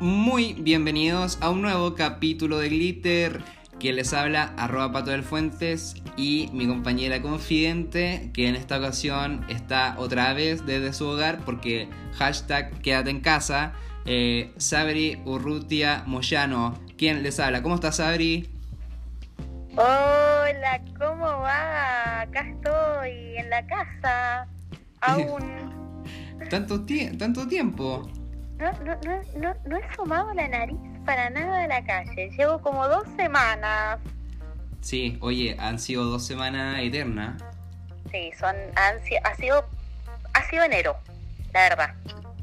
muy bienvenidos a un nuevo capítulo de Glitter. Que les habla arroba Pato del Fuentes y mi compañera confidente que en esta ocasión está otra vez desde su hogar porque hashtag quédate en casa. Eh, Sabri Urrutia Moyano, ¿quién les habla? ¿Cómo estás Sabri? Hola, ¿cómo va? Acá estoy, en la casa. Aún. ¿Tanto, tanto tiempo? No, no, no, no, no he sumado la nariz para nada de la calle. Llevo como dos semanas. Sí, oye, han sido dos semanas eternas. Sí, son, han, ha sido, ha sido enero, la verdad.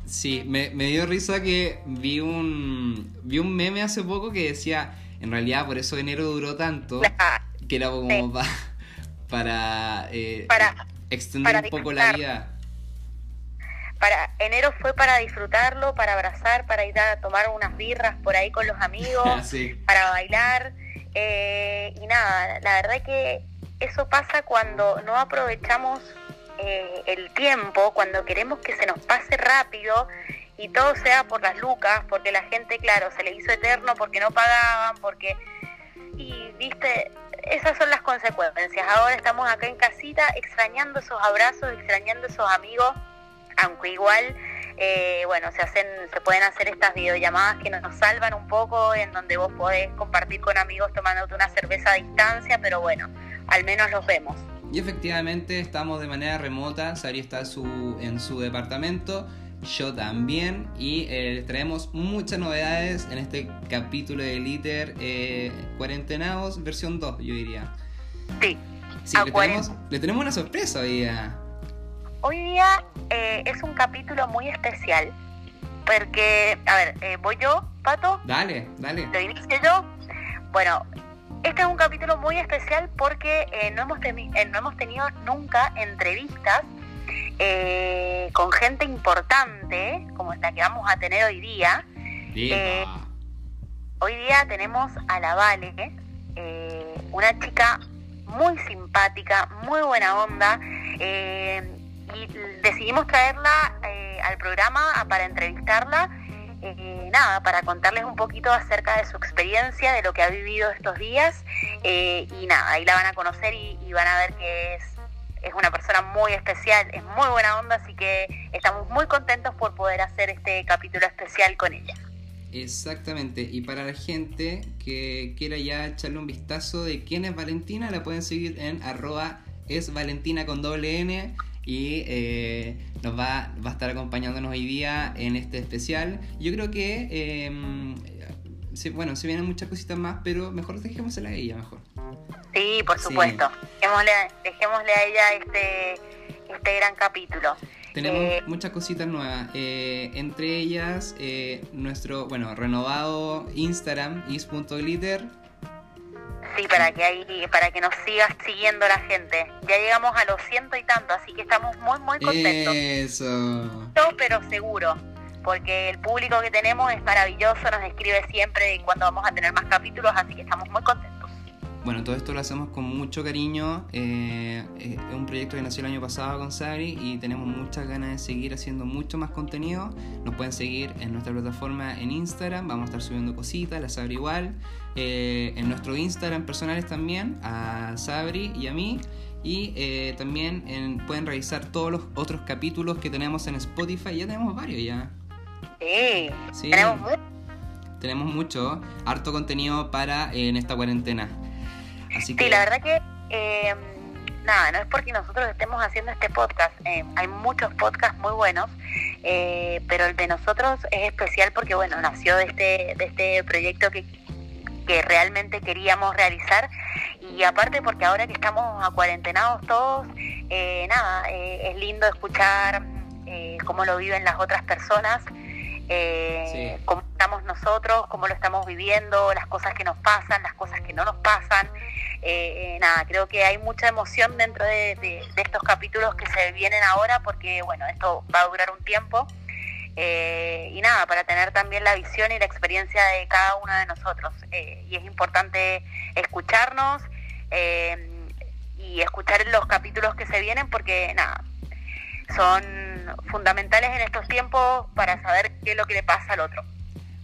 Sí, me, me dio risa que vi un, vi un meme hace poco que decía, en realidad por eso enero duró tanto, que era como para, eh, para, extender un poco la vida para enero fue para disfrutarlo, para abrazar, para ir a tomar unas birras por ahí con los amigos, para bailar. Eh, y nada, la verdad que eso pasa cuando no aprovechamos eh, el tiempo, cuando queremos que se nos pase rápido y todo sea por las lucas, porque la gente, claro, se le hizo eterno porque no pagaban, porque... Y, viste, esas son las consecuencias. Ahora estamos acá en casita extrañando esos abrazos, extrañando esos amigos aunque igual, eh, bueno, se hacen, se pueden hacer estas videollamadas que nos salvan un poco, en donde vos podés compartir con amigos tomándote una cerveza a distancia, pero bueno, al menos los vemos. Y efectivamente estamos de manera remota, Sari está su, en su departamento, yo también, y eh, traemos muchas novedades en este capítulo de Liter eh, Cuarentenados, versión 2, yo diría. Sí. Sí, le tenemos, le tenemos, una sorpresa hoy día. Hoy día eh, es un capítulo muy especial porque, a ver, eh, voy yo, Pato. Dale, dale. Lo inicio yo. Bueno, este es un capítulo muy especial porque eh, no, hemos no hemos tenido nunca entrevistas con gente importante como esta que vamos a tener hoy día. hoy día tenemos a la Vale, una chica muy simpática, muy buena onda y decidimos traerla eh, al programa para entrevistarla, eh, nada, para contarles un poquito acerca de su experiencia, de lo que ha vivido estos días eh, y nada, ahí la van a conocer y, van a ver que es, es una persona muy especial, es muy buena onda, así que estamos muy contentos por poder hacer este capítulo especial con ella. Exactamente, y para la gente que quiera ya echarle un vistazo de quién es Valentina, la pueden seguir en arroba es Valentina con doble N y eh, nos va, va, a estar acompañándonos hoy día en este especial. Yo creo que, eh, bueno, se vienen muchas cositas más, pero mejor dejémosela a ella, mejor. Sí, por supuesto. Dejémosle, dejémosle, a ella este, este gran capítulo. Tenemos eh, muchas cositas nuevas, eh, entre ellas nuestro, bueno, renovado Instagram, is.glitter Sí, para que ahí, para que nos sigas siguiendo la gente. Ya llegamos a los ciento y tanto, así que estamos muy, muy contentos. Eso. Pero seguro, porque el público que tenemos es maravilloso, nos escribe siempre cuando vamos a tener más capítulos, así que estamos muy contentos. Bueno, todo esto lo hacemos con mucho cariño. Eh, es un proyecto que nació el año pasado con Sabri y tenemos muchas ganas de seguir haciendo mucho más contenido. Nos pueden seguir en nuestra plataforma en Instagram. Vamos a estar subiendo cositas, la Sabri igual. Eh, en nuestro Instagram personales también, a Sabri y a mí. Y eh, también pueden revisar todos los otros capítulos que tenemos en Spotify. Ya tenemos varios ya. Sí, sí. tenemos mucho. Tenemos mucho, harto contenido para en esta cuarentena. Sí, la verdad que eh, nada, no es porque nosotros estemos haciendo este podcast, eh, hay muchos podcasts muy buenos, eh, pero el de nosotros es especial porque bueno, nació de este, de este proyecto que, que realmente queríamos realizar y aparte porque ahora que estamos acuarentenados todos, nada, es lindo escuchar cómo lo viven las otras personas. Cómo estamos nosotros, cómo lo estamos viviendo, las cosas que nos pasan, las cosas que no nos pasan. Eh, eh, nada, creo que hay mucha emoción dentro de, estos capítulos que se vienen ahora porque, bueno, esto va a durar un tiempo. Eh, y nada, para tener también la visión y la experiencia de cada uno de nosotros. y es importante escucharnos y escuchar los capítulos que se vienen porque, nada, son fundamentales en estos tiempos para saber qué es lo que le pasa al otro.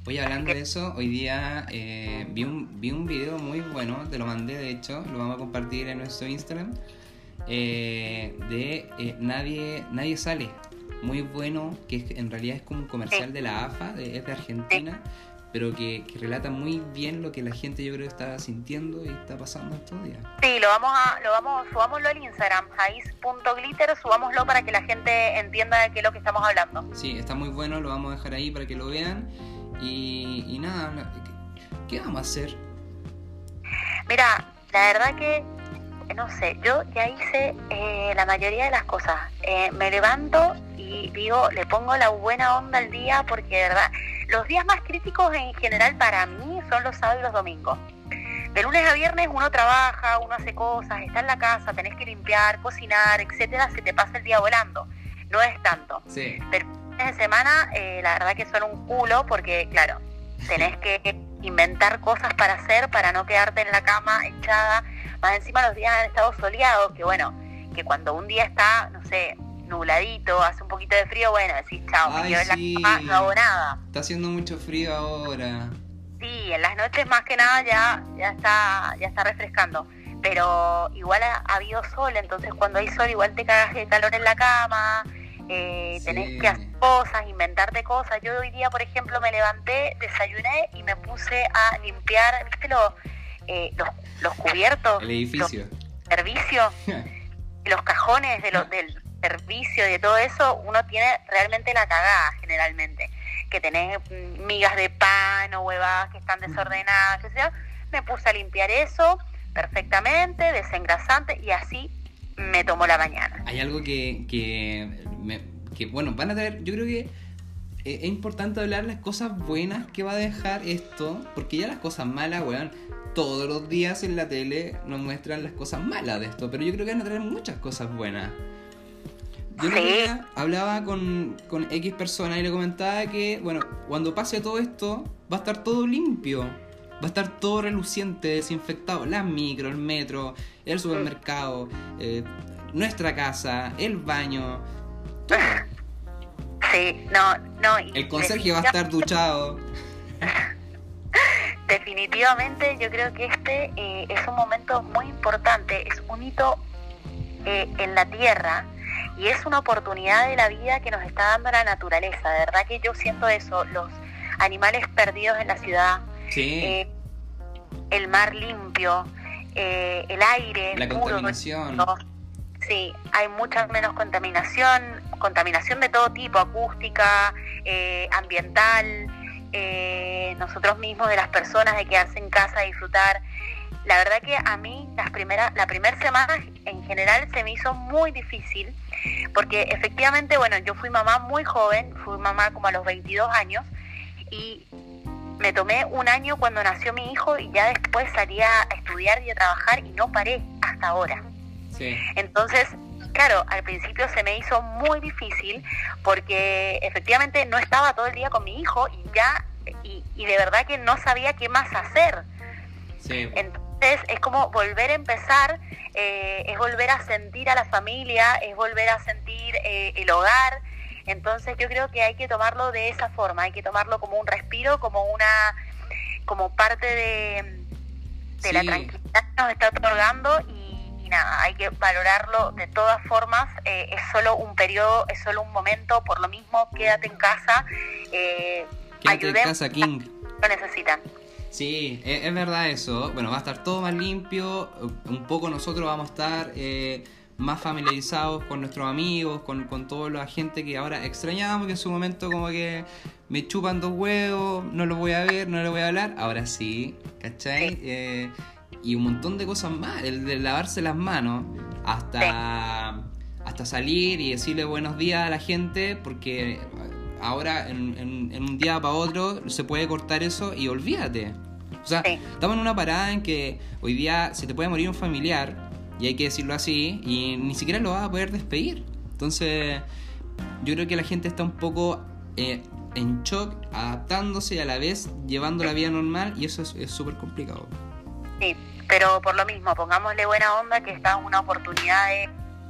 Oye, hablando de eso, hoy día eh, vi, un, vi un video muy bueno, te lo mandé de hecho, lo vamos a compartir en nuestro Instagram, eh, de eh, Nadie Nadie Sale. Muy bueno, que en realidad es como un comercial de la AFA, de, es de Argentina, pero que, que, relata muy bien lo que la gente yo creo está sintiendo y está pasando estos días. Sí, lo vamos a, lo vamos, subámoslo al Instagram, jais.glitter, subámoslo para que la gente entienda de qué es lo que estamos hablando. Sí, está muy bueno, lo vamos a dejar ahí para que lo vean. Y, y nada, ¿qué vamos a hacer? Mira, la verdad que no sé, yo ya hice eh, la mayoría de las cosas. Eh, me levanto y digo, le pongo la buena onda al día porque de verdad, los días más críticos en general para mí son los sábados y los domingos. De lunes a viernes uno trabaja, uno hace cosas, está en la casa, tenés que limpiar, cocinar, etcétera, se te pasa el día volando. No es tanto. Sí. Pero fines de semana, eh, la verdad que son un culo porque, claro, tenés que inventar cosas para hacer para no quedarte en la cama echada más encima los días han estado soleados, que bueno, que cuando un día está, no sé, nubladito, hace un poquito de frío, bueno, decís, chao, me quedo en la cama, no hago nada. Está haciendo mucho frío ahora. Sí, en las noches más que nada ya, ya está, ya está refrescando. Pero igual ha, habido sol, entonces cuando hay sol igual te cagas de calor en la cama, eh, tenés que hacer cosas, inventarte cosas. Yo hoy día, por ejemplo, me levanté, desayuné y me puse a limpiar, ¿viste lo, eh, los, los, cubiertos, el edificio, servicio, los cajones de los, del servicio, de todo eso, uno tiene realmente la cagada generalmente, que tenés migas de pan o huevadas que están desordenadas, o sea, me puse a limpiar eso perfectamente, desengrasante y así me tomó la mañana. Hay algo que, que, que bueno, van a tener, yo creo que eh, es importante hablar las cosas buenas que va a dejar esto, porque ya las cosas malas, weón, todos los días en la tele nos muestran las cosas malas de esto, pero yo creo que van a traer muchas cosas buenas. Yo hablaba con, con X persona y le comentaba que, bueno, cuando pase todo esto, va a estar todo limpio. Va a estar todo reluciente, desinfectado. Las micro, el metro, el supermercado, eh, nuestra casa, el baño. Sí, no, no. el conserje va a estar duchado. Definitivamente yo creo que este eh, es un momento muy importante, es un hito eh, en la tierra y es una oportunidad de la vida que nos está dando la naturaleza. De verdad que yo siento eso, los animales perdidos en la ciudad, eh, el mar limpio, el aire, la contaminación. Sí, hay mucha menos contaminación, contaminación de todo tipo, acústica, ambiental eh, nosotros mismos, de las personas, de quedarse en casa a disfrutar. La verdad que a mí las primeras, la primera semana en general se me hizo muy difícil, porque efectivamente, bueno, yo fui mamá muy joven, fui mamá como a los 22 años, y me tomé un año cuando nació mi hijo y ya después salía a estudiar y a trabajar y no paré hasta ahora. Entonces, claro, al principio se me hizo muy difícil porque efectivamente no estaba todo el día con mi hijo y ya, y, de verdad que no sabía qué más hacer. Entonces es como volver a empezar, eh, es volver a sentir a la familia, es volver a sentir eh, el hogar. Entonces yo creo que hay que tomarlo de esa forma, hay que tomarlo como un respiro, como una, como parte de, de la tranquilidad que nos está otorgando y hay que valorarlo de todas formas, eh, es solo un periodo, es solo un momento, por lo mismo quédate en casa, eh, quédate en casa, King. Lo necesitan. Sí, es, verdad eso. Bueno, va a estar todo más limpio. Un poco nosotros vamos a estar eh, más familiarizados con nuestros amigos, con, con toda la gente que ahora extrañábamos, que en su momento como que me chupan dos huevos, no los voy a ver, no les voy a hablar. Ahora sí, ¿cachai? Eh, y un montón de cosas más, el de lavarse las manos, hasta, hasta salir y decirle buenos días a la gente, porque ahora en, un día para otro se puede cortar eso y olvídate. O sea, estamos en una parada en que hoy día se te puede morir un familiar, y hay que decirlo así, y ni siquiera lo vas a poder despedir. Entonces, yo creo que la gente está un poco eh, en shock, adaptándose y a la vez llevando la vida normal, y eso es súper complicado. Sí, pero por lo mismo, pongámosle buena onda, que está una oportunidad de,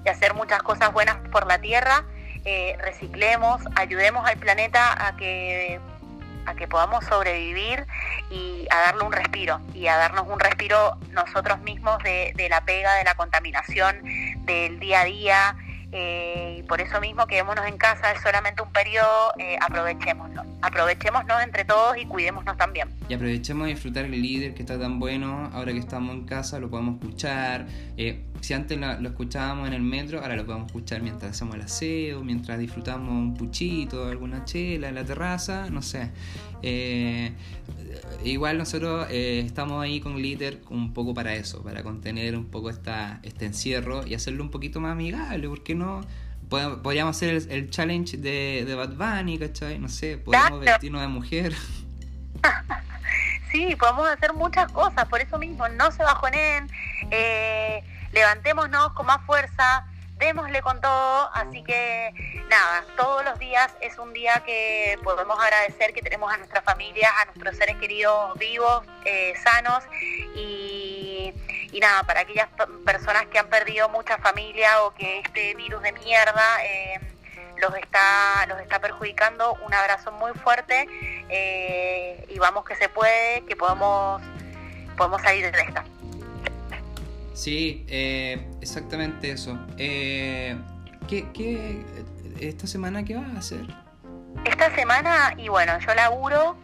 hacer muchas cosas buenas por la Tierra, eh, reciclemos, ayudemos al planeta a que a que podamos sobrevivir y a darle un respiro y a darnos un respiro nosotros mismos de, de la pega, de la contaminación, del día a día eh, y por eso mismo quedémonos en casa, es solamente un periodo, eh, aprovechémoslo. Aprovechémonos entre todos y cuidémonos también. Y aprovechemos de disfrutar el líder que está tan bueno, ahora que estamos en casa lo podemos escuchar. Eh, si antes lo, escuchábamos en el metro, ahora lo podemos escuchar mientras hacemos el aseo, mientras disfrutamos un puchito, alguna chela en la terraza, no sé. Eh, igual nosotros eh, estamos ahí con Glitter un poco para eso, para contener un poco esta, este encierro y hacerlo un poquito más amigable, porque no? Podríamos hacer el, challenge de, de, Bad Bunny, ¿cachai? No sé, podemos vestirnos de mujer. sí, podemos hacer muchas cosas, por eso mismo, no se bajonen, eh, levantémonos con más fuerza, démosle con todo, así que nada, todos los días es un día que podemos agradecer que tenemos a nuestras familias, a nuestros seres queridos vivos, eh, sanos y, nada, para aquellas personas que han perdido mucha familia o que este virus de mierda eh, los está los está perjudicando, un abrazo muy fuerte eh, y vamos que se puede, que podemos podemos salir de esta. Sí, eh, exactamente eso. Eh, ¿qué, ¿Qué, esta semana qué vas a hacer? Esta semana, y bueno, yo laburo,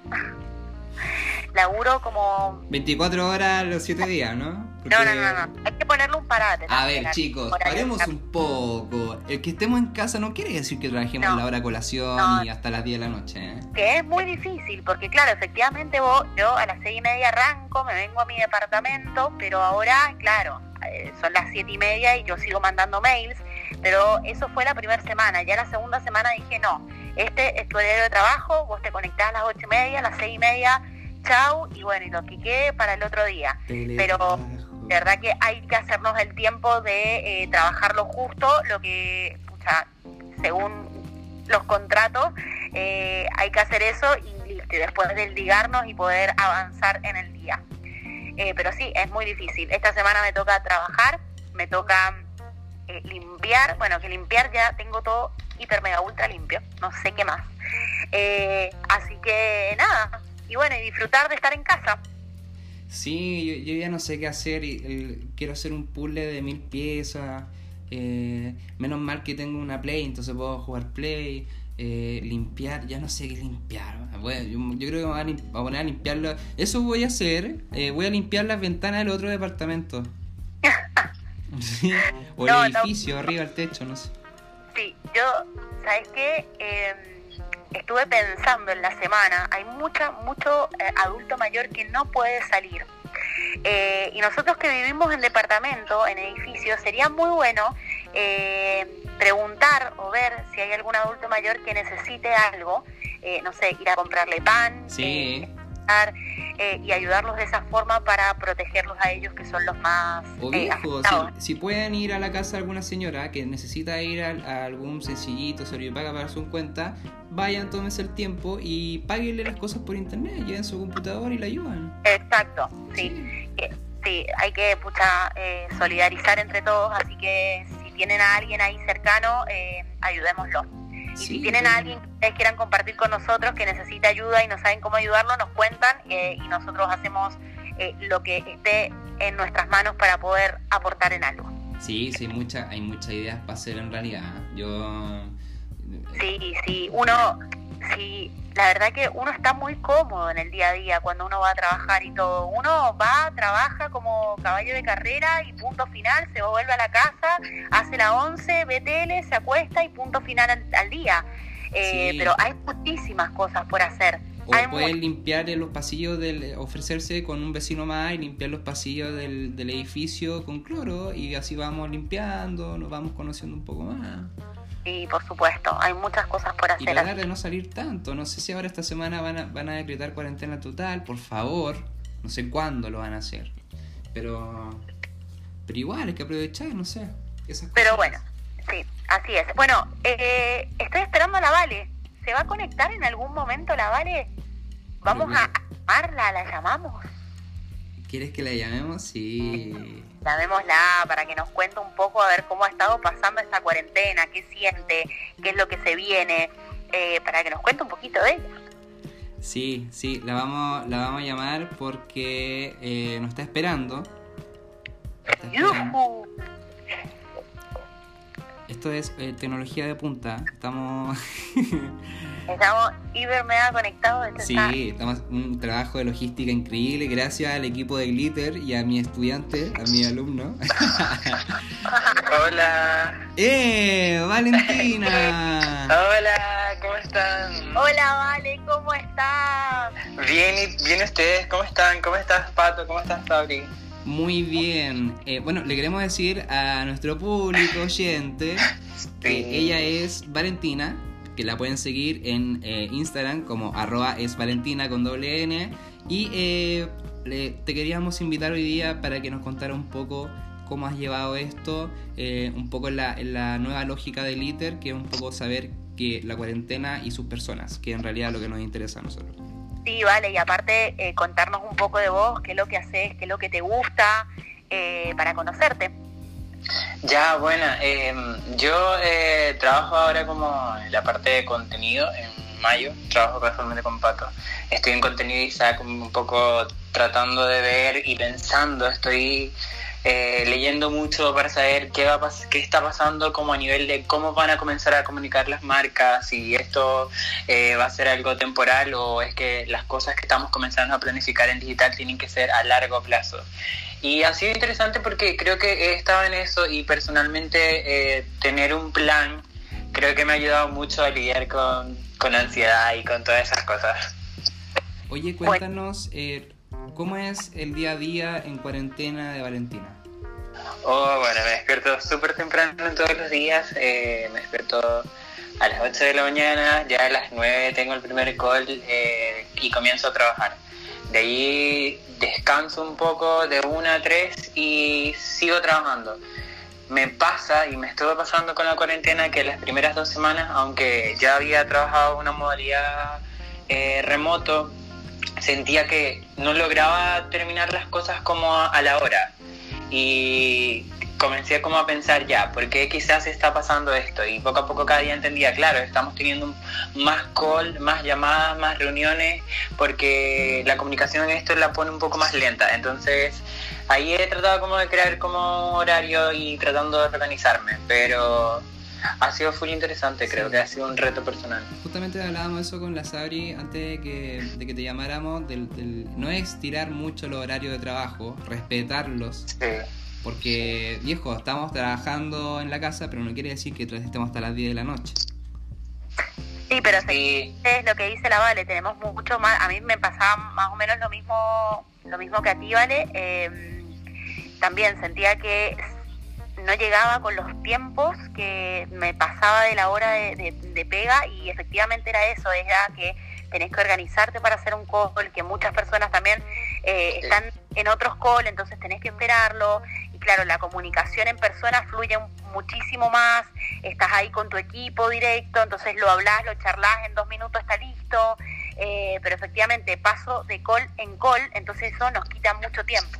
laburo como... 24 horas los 7 días, ¿no? No, no, no, no, hay que ponerle un parate. A ver, chicos, paremos un poco. El que estemos en casa no quiere decir que trabajemos la hora colación y hasta las 10 de la noche. ¿eh? Que es muy difícil, porque claro, efectivamente vos, yo a las 6 y media arranco, me vengo a mi departamento, pero ahora, claro, eh, son las 7 y media y yo sigo mandando mails, pero eso fue la primera semana. Ya la segunda semana dije, no, este es tu horario de trabajo, vos te conectás a las 8 y media, a las 6 y media, chau, y bueno, y lo que quede para el otro día. Pero de verdad que hay que hacernos el tiempo de eh, trabajar lo justo, lo que, pucha, según los contratos, eh, hay que hacer eso y listo, y después ligarnos y poder avanzar en el día. Eh, pero sí, es muy difícil. Esta semana me toca trabajar, me toca limpiar, bueno, que limpiar ya tengo todo hiper mega ultra limpio, no sé qué más. así que nada, y bueno, y disfrutar de estar en casa. Sí, yo, ya no sé qué hacer. Y, quiero hacer un puzzle de mil piezas. Eh, menos mal que tengo una Play, entonces puedo jugar Play. Eh, limpiar, ya no sé qué limpiar. yo, creo que me voy a, poner a limpiarlo. Eso voy a hacer. Eh, voy a limpiar las ventanas del otro departamento. o el edificio, arriba el techo, no sé. Sí, yo, ¿sabes qué? Eh estuve pensando en la semana, hay mucha, mucho eh, adulto mayor que no puede salir. Eh, y nosotros que vivimos en departamento, en edificios, sería muy bueno eh, preguntar o ver si hay algún adulto mayor que necesite algo, no sé, ir a comprarle pan, sí. Eh, y ayudarlos de esa forma para protegerlos a ellos que son los más o eh, si, pueden ir a la casa de alguna señora que necesita ir a, algún sencillito, se paga para su cuenta, vayan, tómense el tiempo y páguenle las cosas por internet, lleven su computador y la ayudan. Exacto, sí. Sí, hay que pucha, eh, solidarizar entre todos, así que si tienen a alguien ahí cercano, ayudémoslo. Y si tienen a alguien que ustedes quieran compartir con nosotros que necesita ayuda y no saben cómo ayudarlo, nos cuentan eh, y nosotros hacemos eh, lo que esté en nuestras manos para poder aportar en algo. Sí, sí, mucha, hay muchas ideas para hacer en realidad. Yo... Sí, sí, uno, sí, la verdad que uno está muy cómodo en el día a día cuando uno va a trabajar y todo. Uno va, trabaja como caballo de carrera y punto final, se vuelve a la casa, hace la 11, ve tele, se acuesta y punto final al, día. Eh, pero hay muchísimas cosas por hacer. O pueden limpiar los pasillos, del, ofrecerse con un vecino más y limpiar los pasillos del, del edificio con cloro y así vamos limpiando, nos vamos conociendo un poco más. Sí, por supuesto, hay muchas cosas por hacer. Y tratar de no salir tanto. No sé si ahora esta semana van a, van a decretar cuarentena total, por favor. No sé cuándo lo van a hacer. Pero, pero igual, hay que aprovechar, no sé. pero bueno, sí, así es. Bueno, eh, estoy esperando a la Vale. ¿Se va a conectar en algún momento la Vale? Vamos a llamarla, la llamamos. ¿Quieres que la llamemos? Sí. Llamémosla para que nos cuente un poco a ver cómo ha estado pasando esta cuarentena, qué siente, qué es lo que se viene, eh, para que nos cuente un poquito de ella. Sí, sí, la vamos, la vamos a llamar porque eh, nos está esperando. Está esperando. Esto es eh, tecnología de punta. Estamos. Estamos hiper mega conectados. Esto sí, está- estamos un trabajo de logística increíble. Gracias al equipo de Glitter y a mi estudiante, a mi alumno. Hola. ¡Eh! ¡Valentina! Hola, ¿cómo están? Hola, Vale, ¿cómo estás? Bien, y bien ustedes, ¿cómo están? ¿Cómo estás, Pato? ¿Cómo estás, Fabri? Muy bien. Eh, bueno, le queremos decir a nuestro público oyente que ella es Valentina, que la pueden seguir en eh, Instagram como arroba es Valentina con doble N. Y eh, le- te queríamos invitar hoy día para que nos contara un poco cómo has llevado esto, eh, un poco en la, en la nueva lógica del ITER, que es un poco saber que la cuarentena y sus personas, que en realidad es lo que nos interesa a nosotros. Sí, vale, y aparte eh, contarnos un poco de vos, qué es lo que haces, qué es lo que te gusta, eh, para conocerte. Ya, bueno, eh, yo trabajo ahora como en la parte de contenido en mayo, trabajo casualmente con Pato. Estoy en contenido y ya como un poco tratando de ver y pensando, estoy eh, leyendo mucho para saber qué va a pas- qué está pasando como a nivel de cómo van a comenzar a comunicar las marcas, si esto eh, va a ser algo temporal o es que las cosas que estamos comenzando a planificar en digital tienen que ser a largo plazo. Y ha sido interesante porque creo que he estado en eso y personalmente eh, tener un plan creo que me ha ayudado mucho a lidiar con, con ansiedad y con todas esas cosas. Oye, cuéntanos eh, cómo es el día a día en cuarentena de Valentina. Oh, bueno, me despierto súper temprano todos los días, eh, me despierto a las 8 de la mañana, ya a las 9 tengo el primer call eh, y comienzo a trabajar. De ahí descanso un poco de 1 a 3 y sigo trabajando. Me pasa y me estuvo pasando con la cuarentena que las primeras dos semanas, aunque ya había trabajado una modalidad eh, remoto, sentía que no lograba terminar las cosas como a, la hora. Y comencé como a pensar ya, ¿por qué quizás está pasando esto? Y poco a poco cada día entendía, claro, estamos teniendo un- más call, más llamadas, más reuniones, porque la comunicación en esto la pone un poco más lenta. Entonces ahí he tratado como de crear como horario y tratando de organizarme, pero ha sido full interesante, creo Sí. que ha sido un reto personal. Justamente hablábamos eso con la Sabri antes de que, de que te llamáramos, del, del- no es tirar mucho los horarios de trabajo, respetarlos, Sí. porque viejo, estamos trabajando en la casa, pero no quiere decir que estemos hasta las 10 de la noche. Sí, pero Sí. es lo que dice la Vale, tenemos mucho más, a mí me pasaba más o menos lo mismo, lo mismo que a ti, Vale, eh, también sentía que no llegaba con los tiempos que me pasaba de la hora de, de- de pega y efectivamente era eso, era que tenés que organizarte para hacer un call, que muchas personas también eh, están en otros call, entonces tenés que esperarlo. Y claro, la comunicación en persona fluye muchísimo más, estás ahí con tu equipo directo, entonces lo hablas, lo charlas, en dos minutos está listo, eh, pero efectivamente paso de call en call, entonces eso nos quita mucho tiempo.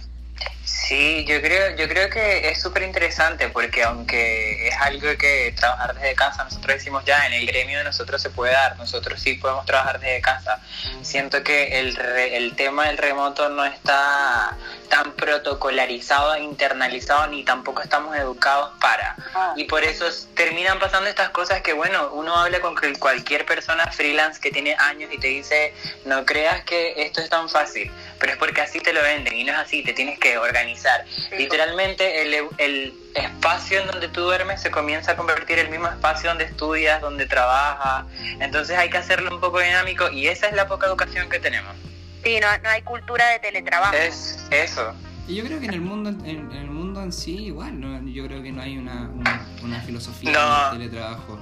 Sí, yo creo, yo creo que es súper interesante porque aunque es algo que trabajar desde casa, nosotros decimos ya en el gremio de nosotros se puede dar, nosotros sí podemos trabajar desde casa. Siento que el, re- el tema del remoto no está tan protocolarizado, internalizado, ni tampoco estamos educados para. Y por eso es- terminan pasando estas cosas que, bueno, uno habla con cualquier persona freelance que tiene años y te dice, no creas que esto es tan fácil, pero es porque así te lo venden y no es así, te tienes que organizar. Literalmente el, el espacio en donde tú duermes se comienza a convertir en el mismo espacio donde estudias, donde trabajas, entonces hay que hacerlo un poco dinámico y esa es la poca educación que tenemos. Sí, no, no hay cultura de teletrabajo. Es eso. Y yo creo que en el mundo en, en el mundo en sí igual, ¿no? yo creo que no hay una, una, una filosofía No. del teletrabajo.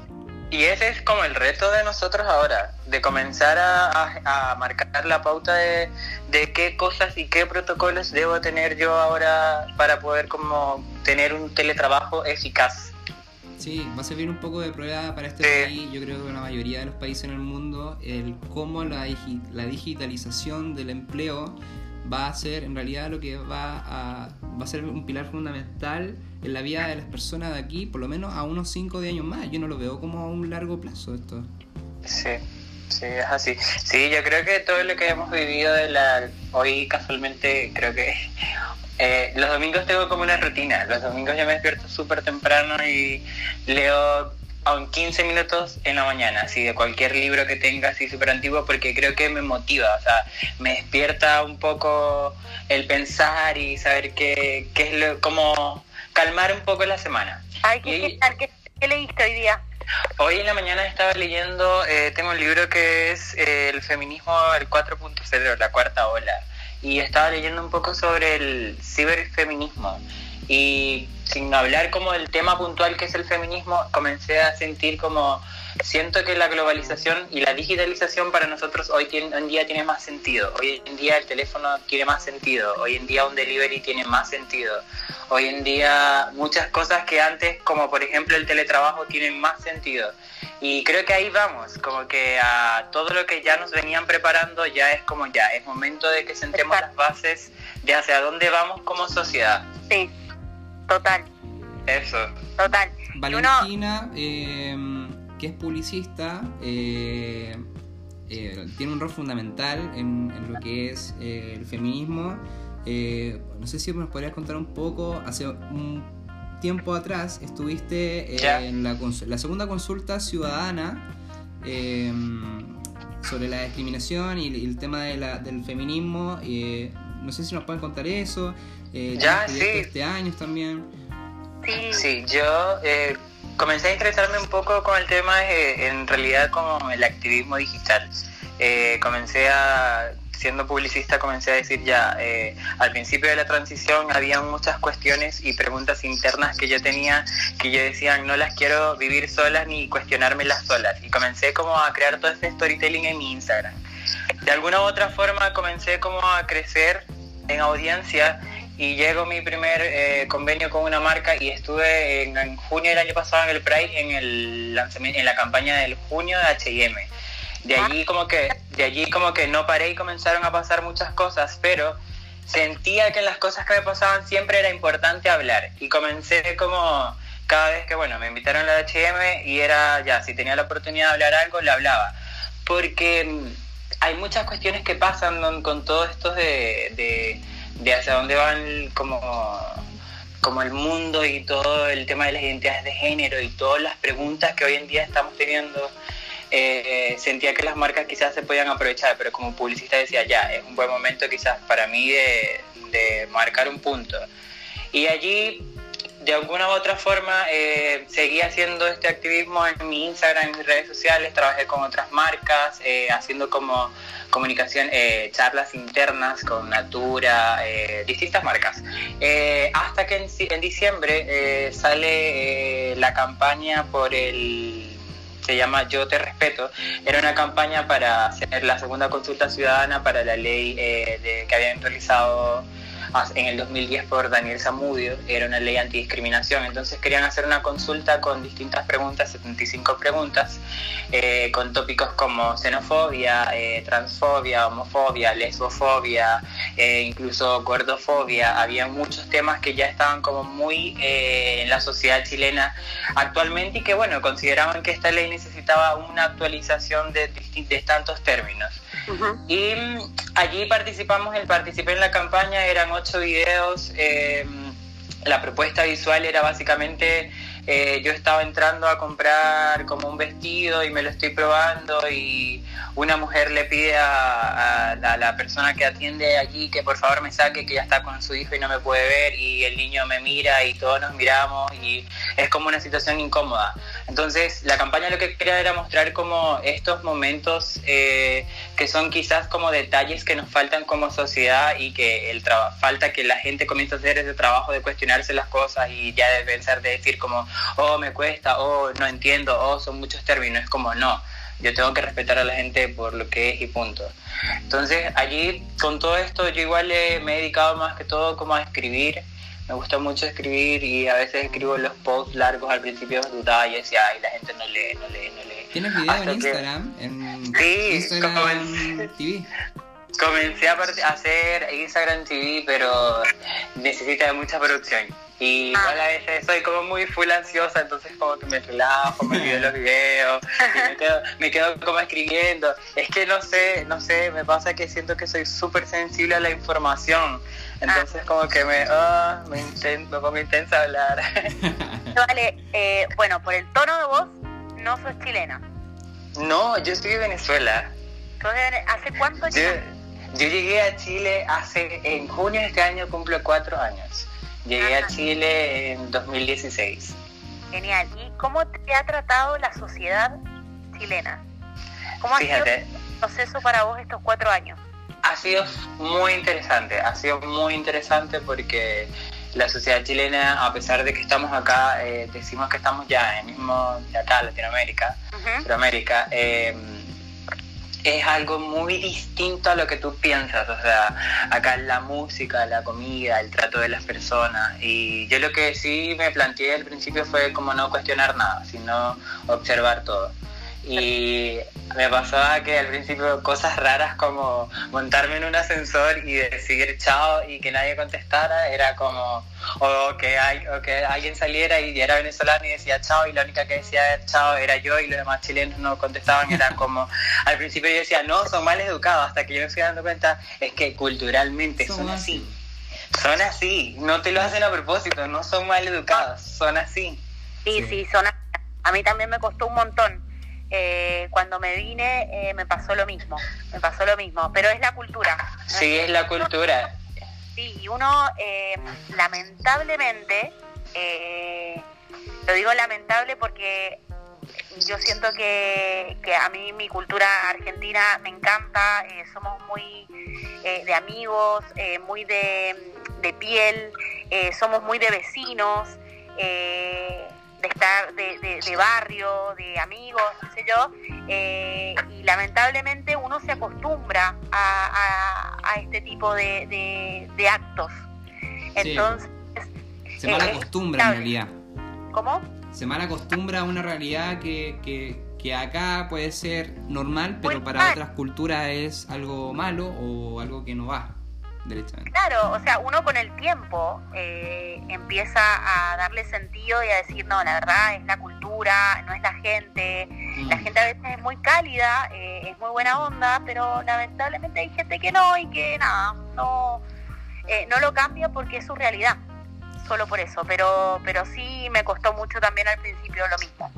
Y ese es como el reto de nosotros ahora, de comenzar a, a- a marcar la pauta de, de qué cosas y qué protocolos debo tener yo ahora para poder como tener un teletrabajo eficaz. Sí, va a servir un poco de prueba para este Sí. país, yo creo que la mayoría de los países en el mundo, el cómo la, digi- la digitalización del empleo va a ser en realidad lo que va a, va a ser un pilar fundamental en la vida de las personas de aquí, por lo menos a unos 5 o 10 años más. Yo no lo veo como a un largo plazo esto. Sí. Sí, es así. Sí, yo creo que todo lo que hemos vivido de la... Hoy casualmente creo que eh, los domingos tengo como una rutina. Los domingos yo me despierto súper temprano y leo aún 15 minutos en la mañana, así de cualquier libro que tenga así súper antiguo, porque creo que me motiva, o sea, me despierta un poco el pensar y saber qué, qué es lo, como calmar un poco la semana. Ay, ¿qué, ¿qué, leíste hoy día? Hoy en la mañana estaba leyendo, eh, tengo un libro que es eh, El feminismo el 4.0, la cuarta ola, y estaba leyendo un poco sobre el ciberfeminismo. Y sin hablar como del tema puntual que es el feminismo, comencé a sentir como, siento que la globalización y la digitalización para nosotros hoy, en día tiene más sentido. Hoy en día el teléfono tiene más sentido. Hoy en día un delivery tiene más sentido. Hoy en día muchas cosas que antes, como por ejemplo el teletrabajo, tienen más sentido. Y creo que ahí vamos, como que a todo lo que ya nos venían preparando ya es como ya, es momento de que sentemos las bases de hacia dónde vamos como sociedad. Sí. Total. Eso. Total. Valentina, em, que es publicista, eh, eh, tiene un rol fundamental en, lo que es eh, el feminismo. no sé si nos podrías contar un poco, hace un tiempo atrás estuviste en la, la, segunda consulta ciudadana em, sobre la discriminación y, el tema de la, del feminismo. No sé si nos pueden contar eso. Eh, ya, sí. Este año también. Sí, sí yo eh, comencé a interesarme un poco con el tema, eh, en realidad, como el activismo digital. Eh, comencé a, siendo publicista, comencé a decir ya, al principio de la transición había muchas cuestiones y preguntas internas que yo tenía que yo decía, no las quiero vivir solas ni cuestionármelas solas. Y comencé como a crear todo este storytelling en mi Instagram. De alguna u otra forma comencé como a crecer en audiencia y llegó mi primer eh, convenio con una marca y estuve en, junio del año pasado en el Pride en el lanzamiento, en la campaña del junio de H&M. De allí como que de allí como que no paré y comenzaron a pasar muchas cosas, pero sentía que en las cosas que me pasaban siempre era importante hablar y comencé como cada vez que bueno, me invitaron a la H&M y era ya si tenía la oportunidad de hablar algo, le hablaba. Porque mm, hay muchas cuestiones que pasan con todo esto de de hacia dónde van como, como el mundo y todo el tema de las identidades de género y todas las preguntas que hoy en día estamos teniendo, eh, sentía que las marcas quizás se podían aprovechar, pero como publicista decía, ya, es un buen momento quizás para mí de, de marcar un punto. Y allí de alguna u otra forma eh, seguí haciendo este activismo en mi Instagram, en mis redes sociales, trabajé con otras marcas, eh, haciendo como comunicación, eh, charlas internas con Natura, distintas marcas. hasta que en, en diciembre sale la campaña por el se llama Yo te respeto, era una campaña para hacer la segunda consulta ciudadana para la ley que habían realizado en el 2010 por Daniel Zamudio, era una ley antidiscriminación, entonces querían hacer una consulta con distintas preguntas, 75 preguntas, eh, con tópicos como xenofobia, eh, transfobia, homofobia, lesbofobia, eh, incluso gordofobia, había muchos temas que ya estaban como muy en la sociedad chilena actualmente y que bueno, consideraban que esta ley necesitaba una actualización de, de tantos términos. Y mm, allí participamos, el participé en la campaña, eran ocho videos. Eh, la propuesta visual era básicamente eh, yo estaba entrando a comprar como un vestido y me lo estoy probando y una mujer le pide a, la persona que atiende allí que por favor me saque que ya está con su hijo y no me puede ver y el niño me mira y todos nos miramos y es como una situación incómoda. Entonces la campaña lo que quería era mostrar como estos momentos eh, que son quizás como detalles que nos faltan como sociedad y que el falta que la gente comience a hacer ese trabajo de cuestionarse las cosas y ya de pensar de decir como oh, me cuesta, oh, no entiendo, oh, son muchos términos. Es como, no, yo tengo que respetar a la gente por lo que es y punto. Entonces, allí, con todo esto, yo igual me he dedicado más que todo como a escribir. Me gusta mucho escribir y a veces escribo los posts largos al principio dudaba y decía, ay, la gente no lee, no lee, no lee. ¿Tienes video en Instagram? En sí, Instagram TV. Comencé a hacer Instagram TV, pero necesita de mucha producción Y igual a veces soy como muy full ansiosa, entonces como que me relajo, me olvido los videos, y me quedo, me quedo como escribiendo. Es que no sé, no sé, me pasa que siento que soy súper sensible a la información. Entonces como que me, ah, me, inten- me pongo intensa a hablar. Vale, eh, bueno, por el tono de voz, no sos chilena. no, yo estoy de Venezuela. ¿Hace cuánto Yo, yo llegué a Chile hace, en junio de este año cumplo cuatro años. Llegué a Ajá. Chile en 2016. Genial. ¿Y cómo te ha tratado la sociedad chilena? ¿Cómo ha sido Fíjate, el proceso para vos estos cuatro años? ha sido muy interesante, ha sido muy interesante porque la sociedad chilena, a pesar de que estamos acá, eh, decimos que estamos ya en el mismo, acá, Latinoamérica. Sudamérica, eh, es algo muy distinto a lo que tú piensas, o sea, acá la música, la comida, el trato de las personas, y yo lo que sí me planteé al principio fue como no cuestionar nada, sino observar todo. Y me pasaba que al principio cosas raras como montarme en un ascensor y decir chao y que nadie contestara era como o que, hay, o que alguien saliera y era venezolano y decía chao y la única que decía chao era yo y los demás chilenos no contestaban era como al principio yo decía no son mal educados hasta que yo me fui dando cuenta es que culturalmente son, Son así son así no te lo hacen a propósito no son mal educados son así Sí, Sí. sí, son a, a mí también me costó un montón. Eh, cuando me vine eh, me pasó lo mismo, me pasó lo mismo, pero es la cultura. ¿no? sí es la cultura Sí, y uno eh, lamentablemente, eh, lo digo lamentable porque yo siento que, que a mí mi cultura argentina me encanta, eh, somos muy eh, de amigos, eh, muy de, de piel, somos muy de vecinos, de estar de, de- de barrio, de amigos, no sé yo, eh, y lamentablemente uno se acostumbra a, a- a este tipo de, de- actos. Entonces, Se mal Eh, acostumbra en realidad. ¿cómo? Se mal acostumbra a una realidad que, que, que acá puede ser normal, pero Muy para mal. otras culturas es algo malo o algo que no va, derechamente. Claro, o sea, uno con el tiempo eh, empieza a darle sentido y a decir, no, la verdad es la cultura, no es la gente. La Mm. gente a veces es muy cálida, eh, es muy buena onda, pero lamentablemente hay gente que no y que nada, no, eh, no lo cambia porque es su realidad. Solo por eso, pero pero sí me costó mucho también al principio lo mismo.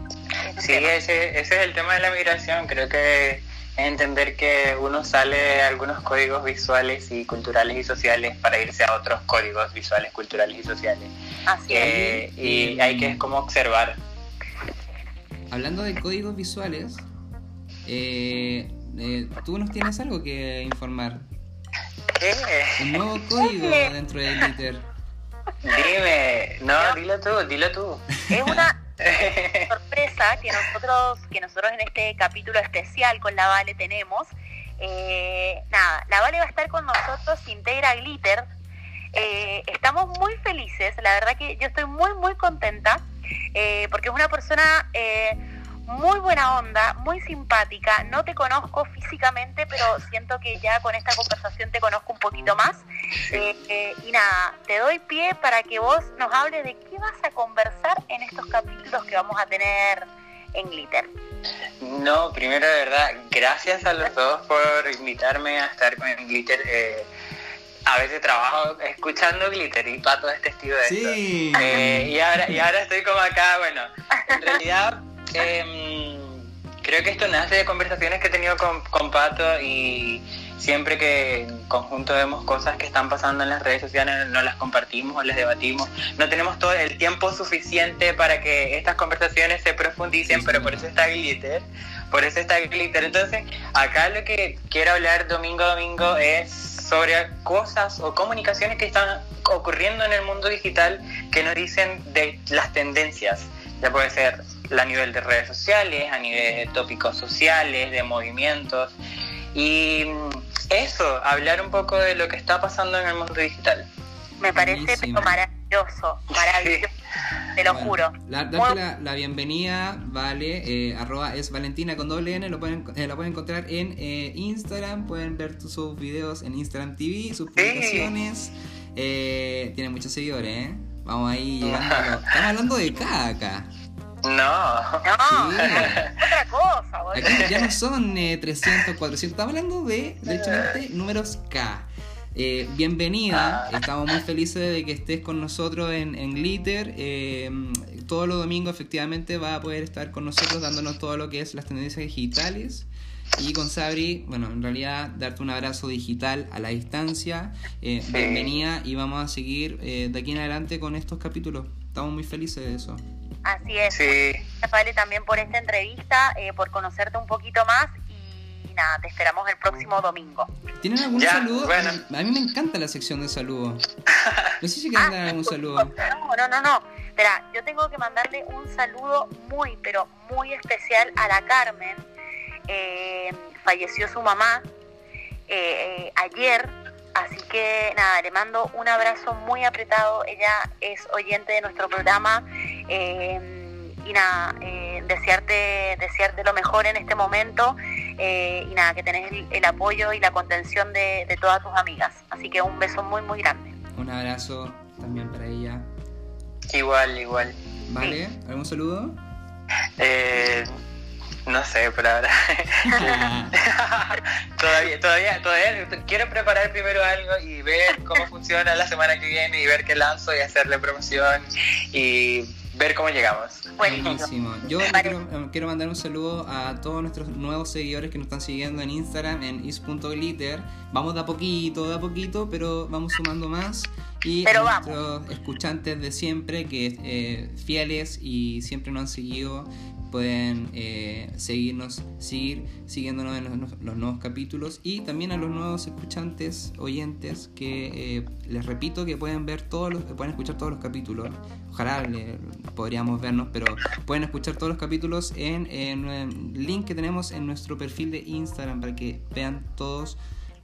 Ese Sí, tema. ese, ese es el tema de la migración. Creo que entender que uno sale de algunos códigos visuales y culturales y sociales para irse a otros códigos visuales, culturales y sociales. Así es. Eh, y hay que como observar. Hablando de códigos visuales, eh, eh, tú nos tienes algo que informar. ¿Qué? Un nuevo código dentro de Glitter. Dime, no, dilo tú, dilo tú. Es una sorpresa que nosotros que nosotros en este capítulo especial con la Vale tenemos. Eh, nada, la Vale va a estar con nosotros, integra Glitter. Eh, estamos muy felices, la verdad que yo estoy muy muy contenta eh, porque es una persona muy buena onda, muy simpática. No te conozco físicamente, pero siento que ya con esta conversación te conozco un poquito más. Eh, eh, y nada, te doy pie para que vos nos hables de qué vas a conversar en estos capítulos que vamos a tener en Glitter. No, primero de verdad, gracias a los dos por invitarme a estar con Glitter. Eh, a veces trabajo escuchando Glitter y Pato es testigo de esto. Sí. Eh, y, ahora, y ahora estoy como acá, bueno, en realidad em, creo que esto nace de conversaciones que he tenido con, con Pato y siempre que en conjunto vemos cosas que están pasando en las redes sociales no las compartimos o las debatimos. No tenemos todo el tiempo suficiente para que estas conversaciones se profundicen, pero por eso está Glitter. Por eso está Glitter. Entonces, acá lo que quiero hablar domingo a domingo es sobre cosas o comunicaciones que están ocurriendo en el mundo digital que nos dicen de las tendencias. Ya puede ser a nivel de redes sociales, a nivel de tópicos sociales, de movimientos. Y mm, eso, hablar un poco de lo que está pasando en el mundo digital. Me parece pero maravilloso, maravilloso, te lo Bueno, juro. la- darte la, la bienvenida, vale, eh, arroba es Valentina con doble N, lo pueden, eh, la pueden encontrar en eh, Instagram, pueden ver tus- sus videos en Instagram TV, sus publicaciones, eh, tiene muchos seguidores, ¿eh? Vamos ahí llegando. Estamos hablando de K acá. No. No, Sí. otra cosa, boludo. Aquí ya no son eh, 300, 400, estamos hablando de, derechamente, números K. Eh, bienvenida, Ah. estamos muy felices de que estés con nosotros en, en Glitter. Eh, todos los domingos efectivamente va a poder estar con nosotros dándonos todo lo que es las tendencias digitales. Y con Sabri, bueno, en realidad darte un abrazo digital a la distancia. Eh, Sí. Bienvenida y vamos a seguir eh, de aquí en adelante con estos capítulos. Estamos muy felices de eso. Así es. Sí. Gracias, Vale, también por esta entrevista, eh, por conocerte un poquito más y nada, te esperamos el próximo domingo. ¿Tienen algún Ya, saludo? bueno. A mí me encanta la sección de saludos. No sé si quieren dar algún saludo. No, no, no, no. Espera, yo tengo que mandarle un saludo muy, pero muy especial a la Carmen. Eh, falleció su mamá eh, ayer, así que nada, le mando un abrazo muy apretado. Ella es oyente de nuestro programa eh, y nada, eh, desearte, desearte lo mejor en este momento eh, y nada, que tenés el, el apoyo y la contención de, de todas tus amigas. Así que un beso muy, muy grande. Un abrazo también para ella. Igual, igual. ¿Vale? ¿Algún saludo? Eh, no sé, pero ahora. Ah, todavía, todavía, todavía quiero preparar primero algo y ver cómo funciona la semana que viene y ver qué lanzo y hacerle promoción y ver cómo llegamos. Buenísimo. Buenísimo. Yo Vale. quiero, quiero mandar un saludo a todos nuestros nuevos seguidores que nos están siguiendo en Instagram, en is.glitter. Vamos de a poquito, de a poquito, pero vamos sumando más. Y Pero a vamos. nuestros escuchantes de siempre, que eh, fieles y siempre nos han seguido, pueden eh, seguirnos, seguir siguiéndonos en los, nuevos capítulos. Y también a los nuevos escuchantes, oyentes, que eh, les repito que pueden ver todos los, pueden escuchar todos los capítulos. Ojalá podríamos vernos, pero pueden escuchar todos los capítulos en, en el link que tenemos en nuestro perfil de Instagram para que vean todos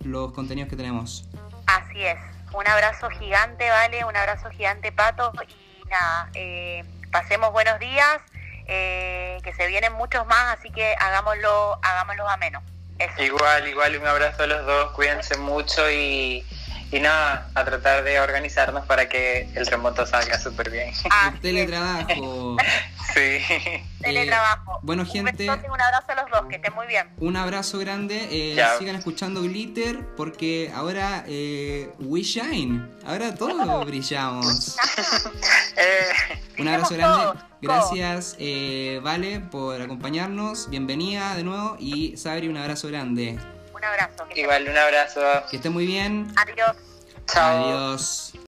los contenidos que tenemos. Así es. Un abrazo gigante, Vale, un abrazo gigante, Pato. Y nada, eh, pasemos buenos días, eh, que se vienen muchos más, así que hagámoslo, hagámoslo ameno. Eso. Igual, igual, un abrazo a los dos, cuídense mucho y, y nada, a tratar de organizarnos para que el remoto salga súper bien. El teletrabajo. Sí. es, teletrabajo. bueno, Un gente. un abrazo a los dos, que estén muy bien. Un abrazo grande. eh, sigan escuchando Glitter porque ahora eh, we shine. Ahora todos brillamos. Eh, Un abrazo grande. todos, Gracias, eh, Vale, por acompañarnos. Bienvenida de nuevo. Y Sabri, un abrazo grande. Un abrazo. Que igual, un abrazo. Que esté muy bien. Adiós. Chao. Adiós.